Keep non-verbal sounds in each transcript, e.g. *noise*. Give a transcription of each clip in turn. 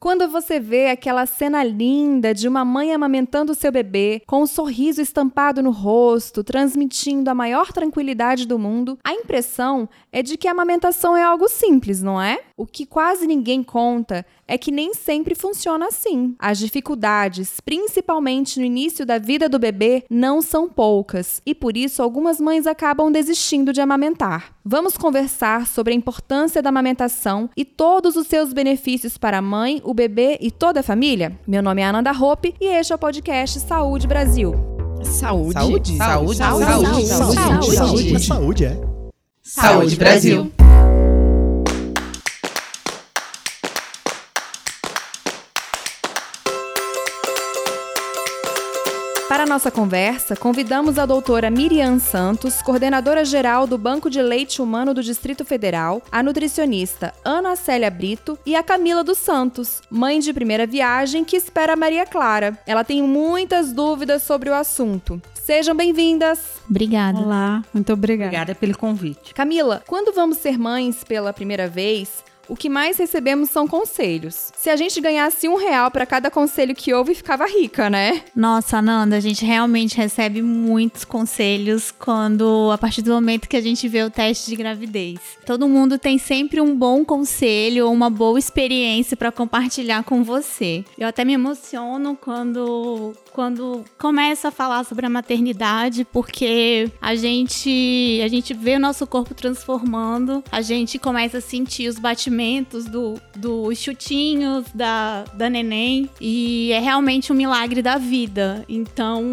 Quando você vê aquela cena linda de uma mãe amamentando seu bebê, com um sorriso estampado no rosto, transmitindo a maior tranquilidade do mundo, a impressão é de que a amamentação é algo simples, não é? O que quase ninguém conta é que nem sempre funciona assim. As dificuldades, principalmente no início da vida do bebê, não são poucas e por isso algumas mães acabam desistindo de amamentar. Vamos conversar sobre a importância da amamentação e todos os seus benefícios para a mãe, o bebê e toda a família? Meu nome é Ananda Hope e este é o podcast Saúde Brasil. Saúde. Saúde. Saúde. Saúde. Saúde. Saúde. Saúde. Saúde, é. Saúde Brasil. Para a nossa conversa, convidamos a doutora Miriam Santos, coordenadora geral do Banco de Leite Humano do Distrito Federal, a nutricionista Ana Célia Brito e a Camila dos Santos, mãe de primeira viagem que espera a Maria Clara. Ela tem muitas dúvidas sobre o assunto. Sejam bem-vindas! Obrigada. Olá, muito obrigada. Obrigada pelo convite. Camila, quando vamos ser mães pela primeira vez, o que mais recebemos são conselhos. Se a gente ganhasse um real para cada conselho que ouve, ficava rica, né? Nossa, Ananda, a gente realmente recebe muitos conselhos quando, a partir do momento que a gente vê o teste de gravidez. Todo mundo tem sempre um bom conselho ou uma boa experiência para compartilhar com você. Eu até me emociono quando quando começa a falar sobre a maternidade, porque a gente a gente vê o nosso corpo transformando, a gente começa a sentir os batimentos do, dos chutinhos da, da neném e é realmente um milagre da vida. Então,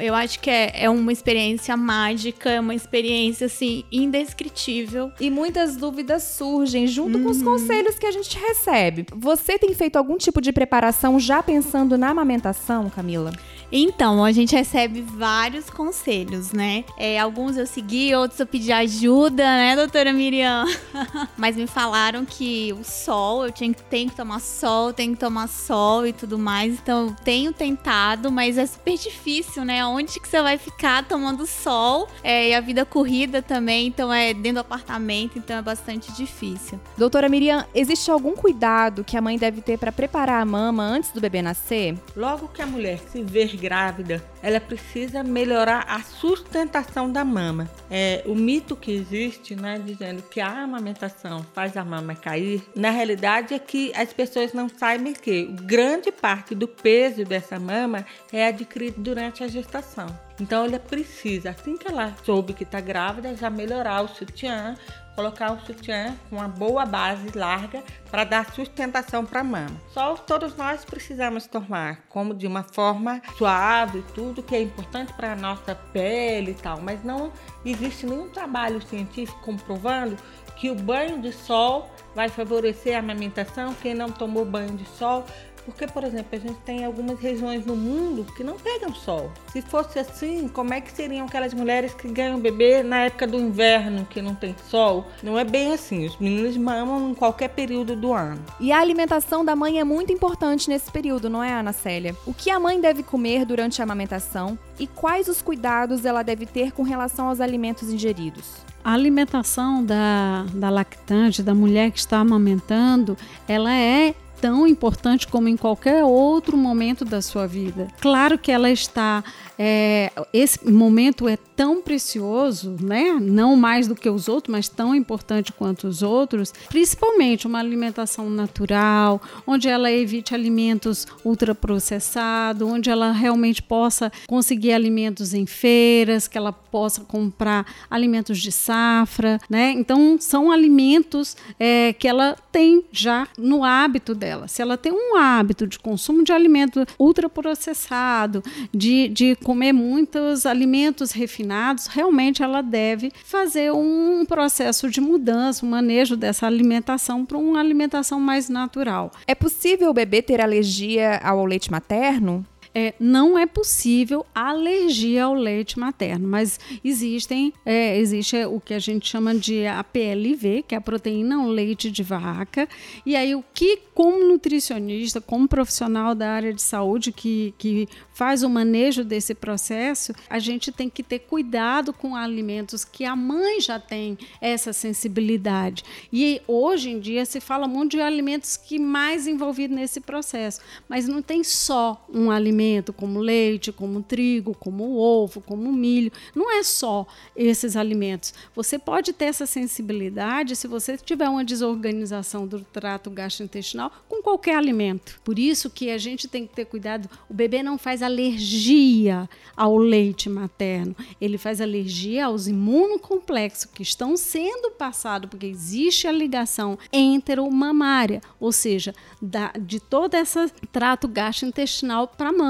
eu acho que é, é uma experiência mágica, é uma experiência assim indescritível. E muitas dúvidas surgem junto com os conselhos que a gente recebe. Você tem feito algum tipo de preparação já pensando na amamentação, Camila? Então, a gente recebe vários conselhos, né? É, alguns eu segui, outros eu pedi ajuda, né, doutora Miriam? *laughs* Mas me falaram que o sol, eu tinha, tenho que tomar sol, tenho que tomar sol e tudo mais. Então, eu tenho tentado, mas é super difícil, né? Onde que você vai ficar tomando sol? É, e a vida corrida também, então é dentro do apartamento, então é bastante difícil. Doutora Miriam, existe algum cuidado que a mãe deve ter para preparar a mama antes do bebê nascer? Logo que a mulher se ver grávida, ela precisa melhorar a sustentação da mama. É, o mito que existe, né, dizendo que a amamentação faz a mama cair, na realidade é que as pessoas não sabem que grande parte do peso dessa mama é adquirido durante a gestação. Então ela precisa, assim que ela soube que está grávida, já melhorar o sutiã, colocar o sutiã com uma boa base larga para dar sustentação para a mama. Só todos nós precisamos tomar, como de uma forma suave, tudo que é importante para a nossa pele e tal, mas não existe nenhum trabalho científico comprovando que o banho de sol vai favorecer a amamentação. Quem não tomou banho de sol porque, por exemplo, a gente tem algumas regiões no mundo que não pegam sol. Se fosse assim, como é que seriam aquelas mulheres que ganham bebê na época do inverno, que não tem sol? Não é bem assim. Os meninos mamam em qualquer período do ano. E a alimentação da mãe é muito importante nesse período, não é, Ana Célia? O que a mãe deve comer durante a amamentação e quais os cuidados ela deve ter com relação aos alimentos ingeridos? A alimentação da, da lactante, da mulher que está amamentando, ela é tão importante como em qualquer outro momento da sua vida. Claro que ela está é, esse momento é tão precioso, né? Não mais do que os outros, mas tão importante quanto os outros. Principalmente uma alimentação natural, onde ela evite alimentos ultraprocessados, onde ela realmente possa conseguir alimentos em feiras, que ela possa comprar alimentos de safra, né? Então são alimentos é, que ela tem já no hábito dela. Se ela tem um hábito de consumo de alimento ultraprocessado, de, de comer muitos alimentos refinados, realmente ela deve fazer um processo de mudança, um manejo dessa alimentação para uma alimentação mais natural. É possível o bebê ter alergia ao leite materno? É, não é possível alergia ao leite materno, mas existem, é, existe o que a gente chama de APLV, que é a proteína leite de vaca. E aí, o que, como nutricionista, como profissional da área de saúde que, que faz o manejo desse processo, a gente tem que ter cuidado com alimentos que a mãe já tem essa sensibilidade. E hoje em dia se fala muito de alimentos que mais envolvidos nesse processo, mas não tem só um alimento como leite, como trigo, como ovo, como milho. Não é só esses alimentos. Você pode ter essa sensibilidade se você tiver uma desorganização do trato gastrointestinal com qualquer alimento. Por isso que a gente tem que ter cuidado. O bebê não faz alergia ao leite materno, ele faz alergia aos imunocomplexos que estão sendo passados, porque existe a ligação enteromamária, ou seja, da, de todo esse trato gastrointestinal para a.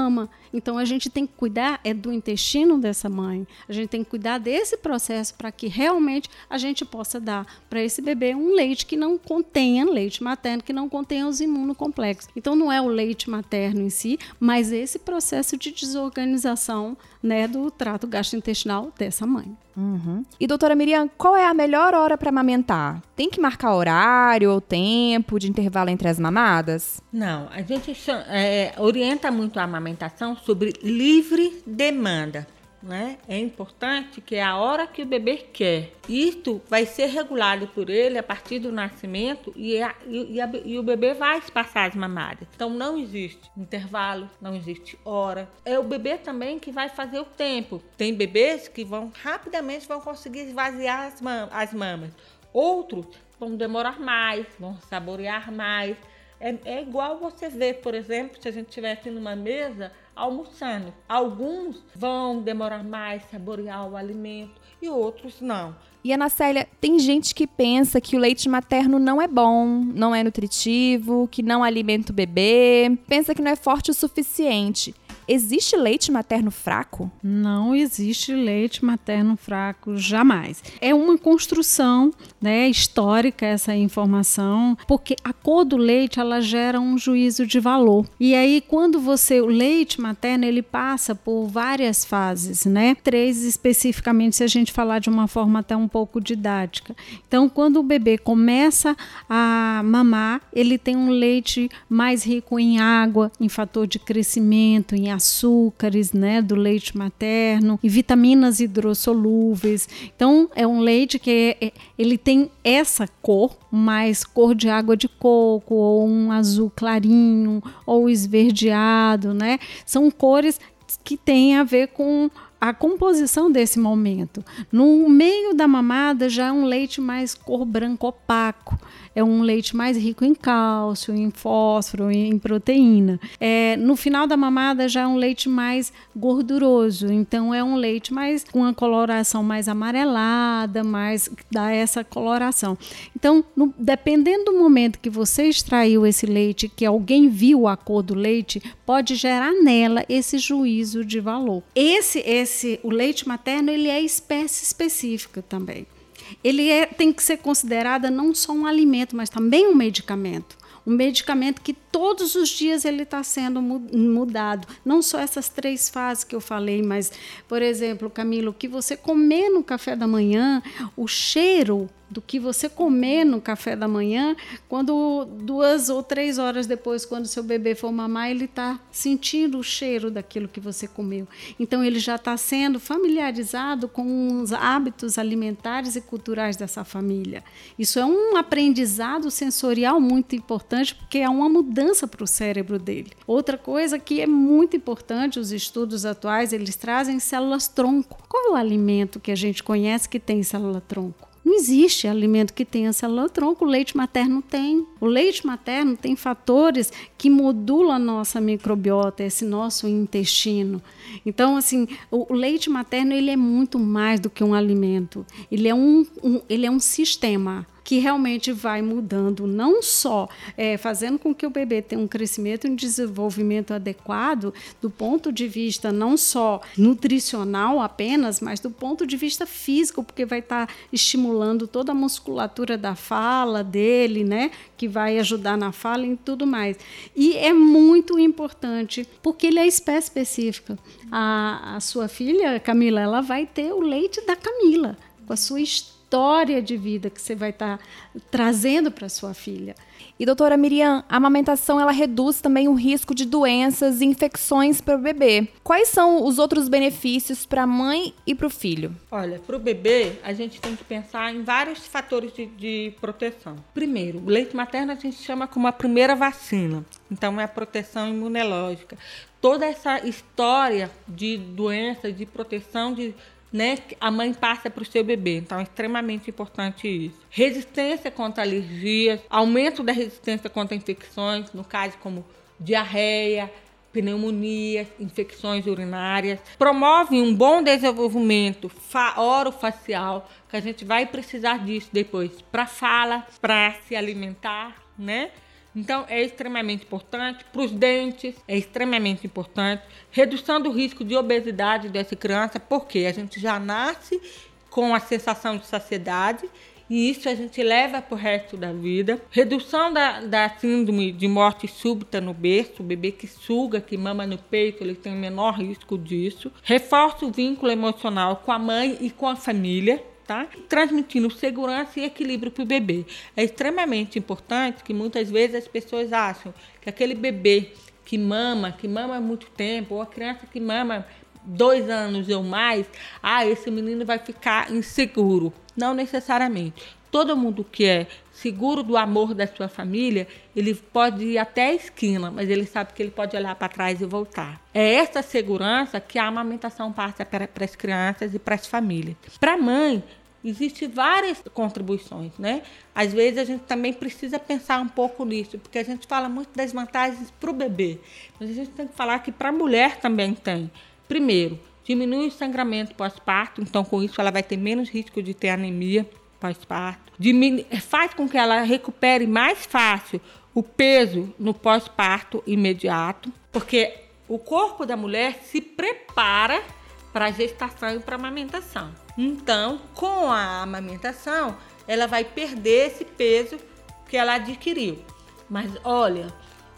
Então a gente tem que cuidar é do intestino dessa mãe. A gente tem que cuidar desse processo para que realmente a gente possa dar para esse bebê um leite que não contenha leite materno, que não contenha os imunocomplexos. Então não é o leite materno em si, mas esse processo de desorganização né, do trato gastrointestinal dessa mãe. Uhum. E doutora Miriam, qual é a melhor hora para amamentar? Tem que marcar horário ou tempo de intervalo entre as mamadas? Não, a gente é, orienta muito a amamentação sobre livre demanda né? É importante que é a hora que o bebê quer. Isto vai ser regulado por ele a partir do nascimento e, a, e, a, e, o bebê vai espaçar as mamárias. Então não existe intervalo, não existe hora. É o bebê também que vai fazer o tempo. Tem bebês que vão rapidamente vão conseguir esvaziar as, mam as mamas. Outros vão demorar mais, vão saborear mais. É, é igual você ver, por exemplo, se a gente estivesse numa mesa almoçando. Alguns vão demorar mais saborear o alimento e outros não. E Ana Célia, tem gente que pensa que o leite materno não é bom, não é nutritivo, que não alimenta o bebê, pensa que não é forte o suficiente. Existe leite materno fraco? Não existe leite materno fraco, jamais. É uma construção né, histórica essa informação, porque a cor do leite ela gera um juízo de valor. E aí, quando você. O leite materno ele passa por várias fases, né? Três especificamente, se a gente falar de uma forma até um pouco didática. Então, quando o bebê começa a mamar, ele tem um leite mais rico em água, em fator de crescimento, em açúcares, né, do leite materno e vitaminas hidrossolúveis. Então é um leite que é, ele tem essa cor, mais cor de água de coco ou um azul clarinho ou esverdeado, né? São cores que têm a ver com a composição desse momento. No meio da mamada já é um leite mais cor branco opaco é um leite mais rico em cálcio, em fósforo, em proteína. É, no final da mamada já é um leite mais gorduroso, então é um leite mais com uma coloração mais amarelada, mais dá essa coloração. Então, no, dependendo do momento que você extraiu esse leite, que alguém viu a cor do leite, pode gerar nela esse juízo de valor. Esse, esse, o leite materno, ele é espécie específica também ele é, tem que ser considerado não só um alimento, mas também um medicamento. Um medicamento que todos os dias ele está sendo mudado. Não só essas três fases que eu falei, mas, por exemplo, Camilo, o que você comer no café da manhã, o cheiro do que você comer no café da manhã, quando duas ou três horas depois, quando seu bebê for mamar, ele está sentindo o cheiro daquilo que você comeu. Então, ele já está sendo familiarizado com os hábitos alimentares e culturais dessa família. Isso é um aprendizado sensorial muito importante, porque é uma mudança para o cérebro dele. Outra coisa que é muito importante, os estudos atuais, eles trazem células tronco. Qual é o alimento que a gente conhece que tem célula tronco? Não existe alimento que tenha célula tronco, o leite materno tem. O leite materno tem fatores que modulam a nossa microbiota, esse nosso intestino. Então, assim, o, leite materno ele é muito mais do que um alimento. Ele é um, um ele é um sistema que realmente vai mudando, não só é, fazendo com que o bebê tenha um crescimento e um desenvolvimento adequado, do ponto de vista não só nutricional apenas, mas do ponto de vista físico, porque vai estar tá estimulando toda a musculatura da fala dele, né? Que vai ajudar na fala e tudo mais. E é muito importante, porque ele é espécie específica. A, a sua filha, Camila, ela vai ter o leite da Camila, com a sua história história de vida que você vai estar tá trazendo para sua filha. E doutora Miriam, a amamentação ela reduz também o risco de doenças e infecções para o bebê. Quais são os outros benefícios para a mãe e para o filho? Olha, para o bebê a gente tem que pensar em vários fatores de, de, proteção. Primeiro, o leite materno a gente chama como a primeira vacina. Então é a proteção imunológica. Toda essa história de doença, de proteção de né, a mãe passa para o seu bebê. Então é extremamente importante isso. Resistência contra alergias, aumento da resistência contra infecções, no caso como diarreia, pneumonia, infecções urinárias. Promove um bom desenvolvimento orofacial, que a gente vai precisar disso depois para fala, para se alimentar, né? Então, é extremamente importante. Para os dentes, é extremamente importante. Redução do risco de obesidade dessa criança, porque a gente já nasce com a sensação de saciedade e isso a gente leva para o resto da vida. Redução da, da síndrome de morte súbita no berço, o bebê que suga, que mama no peito, ele tem menor risco disso. Reforça o vínculo emocional com a mãe e com a família tá? Transmitindo segurança e equilíbrio para o bebê. É extremamente importante que muitas vezes as pessoas acham que aquele bebê que mama, que mama há muito tempo, ou a criança que mama dois anos ou mais, ah, esse menino vai ficar inseguro. Não necessariamente. Todo mundo que é seguro do amor da sua família, ele pode ir até a esquina, mas ele sabe que ele pode olhar para trás e voltar. É essa segurança que a amamentação passa para, as crianças e para as famílias. Para a mãe, Existem várias contribuições, né? Às vezes a gente também precisa pensar um pouco nisso, porque a gente fala muito das vantagens para o bebê, mas a gente tem que falar que para a mulher também tem. Primeiro, diminui o sangramento pós-parto, então com isso ela vai ter menos risco de ter anemia pós-parto. Faz com que ela recupere mais fácil o peso no pós-parto imediato, porque o corpo da mulher se prepara para a gestação e para a amamentação. Então, com a amamentação, ela vai perder esse peso que ela adquiriu. Mas olha,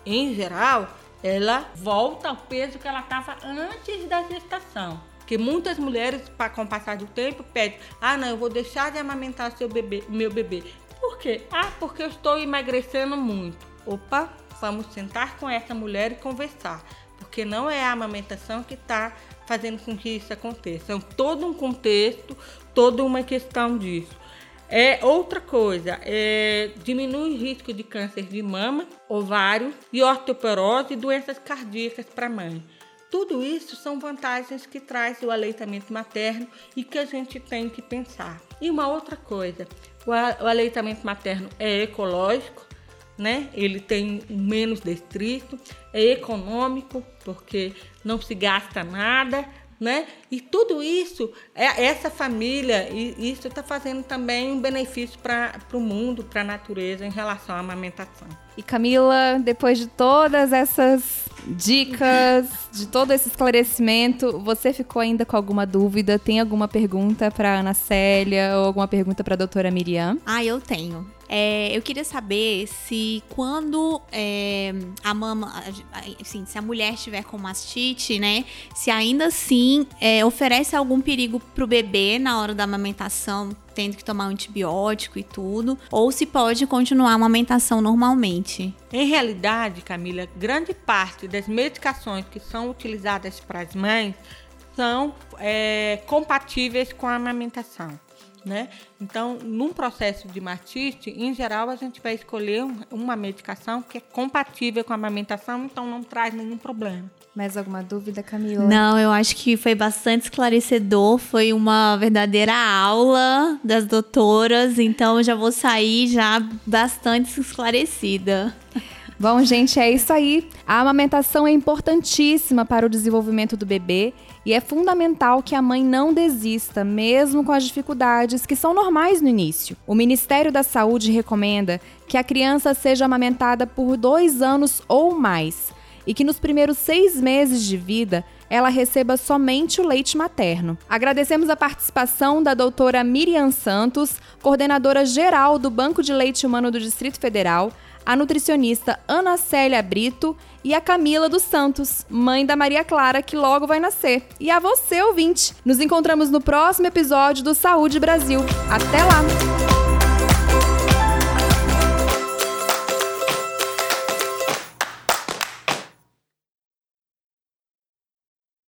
em geral, ela volta ao peso que ela estava antes da gestação. Porque muitas mulheres, com o passar do tempo, pedem: ah, não, eu vou deixar de amamentar seu bebê, meu bebê. Por quê? Ah, porque eu estou emagrecendo muito. Opa, vamos sentar com essa mulher e conversar. Porque não é a amamentação que está fazendo com que isso aconteça. É todo um contexto, toda uma questão disso. É outra coisa, é, diminui o risco de câncer de mama, ovário e osteoporose e doenças cardíacas para mãe. Tudo isso são vantagens que traz o aleitamento materno e que a gente tem que pensar. E uma outra coisa, o aleitamento materno é ecológico, né? Ele tem menos destrito, é econômico, porque não se gasta nada, né? E tudo isso, é, essa família, e isso está fazendo também um benefício para o mundo, para a natureza em relação à amamentação. E Camila, depois de todas essas dicas, de todo esse esclarecimento, você ficou ainda com alguma dúvida? Tem alguma pergunta para Ana Célia ou alguma pergunta para a doutora Miriam? Ah, eu tenho. É, eu queria saber se quando é, a mama, assim, se a mulher estiver com mastite, né, se ainda assim é, oferece algum perigo para o bebê na hora da amamentação, tendo que tomar um antibiótico e tudo, ou se pode continuar a amamentação normalmente. Em realidade, Camila, grande parte das medicações que são utilizadas para as mães são é, compatíveis com a amamentação né? Então, num processo de matite, em geral, a gente vai escolher uma medicação que é compatível com a amamentação, então não traz nenhum problema. Mais alguma dúvida, Camila? Não, eu acho que foi bastante esclarecedor, foi uma verdadeira aula das doutoras, então eu já vou sair já bastante esclarecida. Bom, gente, é isso aí. A amamentação é importantíssima para o desenvolvimento do bebê e é fundamental que a mãe não desista, mesmo com as dificuldades que são normais no início. O Ministério da Saúde recomenda que a criança seja amamentada por dois anos ou mais e que nos primeiros seis meses de vida ela receba somente o leite materno. Agradecemos a participação da doutora Miriam Santos, coordenadora geral do Banco de Leite Humano do Distrito Federal, a nutricionista Ana Célia Brito e a Camila dos Santos, mãe da Maria Clara, que logo vai nascer. E a você, ouvinte. Nos encontramos no próximo episódio do Saúde Brasil. Até lá!